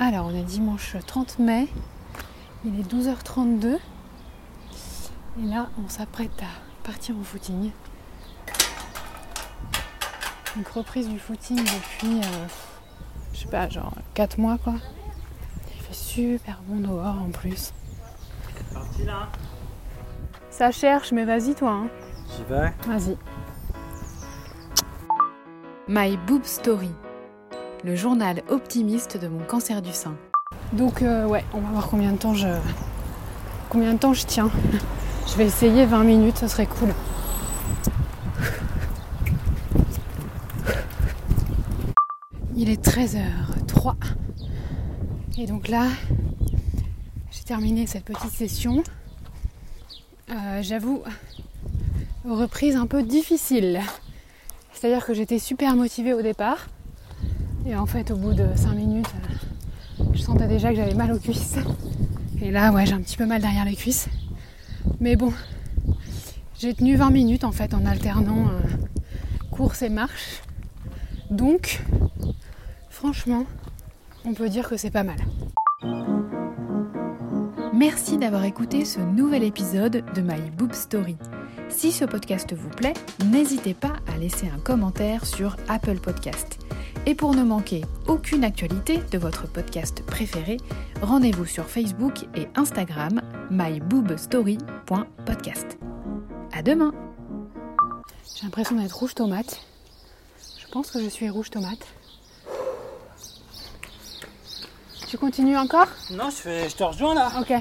Alors, on est dimanche 30 mai. Il est 12h32. Et là, on s'apprête à partir au footing. Donc, reprise du footing depuis, euh, je sais pas, genre 4 mois quoi. Il fait super bon dehors en plus. Parti là Ça cherche, mais vas-y toi. Hein. J'y vais. Vas-y. My Boob Story, le journal optimiste de mon cancer du sein. Donc euh, ouais, on va voir combien de temps je combien de temps je tiens. Je vais essayer 20 minutes, ce serait cool. Il est 13h03. Et donc là, j'ai terminé cette petite session. Euh, J'avoue, reprise un peu difficile. C'est-à-dire que j'étais super motivée au départ. Et en fait, au bout de 5 minutes, euh, je sentais déjà que j'avais mal aux cuisses. Et là, ouais, j'ai un petit peu mal derrière les cuisses. Mais bon, j'ai tenu 20 minutes en fait en alternant euh, course et marche. Donc, franchement, on peut dire que c'est pas mal. Merci d'avoir écouté ce nouvel épisode de My Boob Story. Si ce podcast vous plaît, n'hésitez pas à laisser un commentaire sur Apple Podcast. Et pour ne manquer aucune actualité de votre podcast préféré, rendez-vous sur Facebook et Instagram myboobstory.podcast. À demain J'ai l'impression d'être rouge tomate. Je pense que je suis rouge tomate. Tu continues encore? Non, je, fais, je te rejoins là. Ok.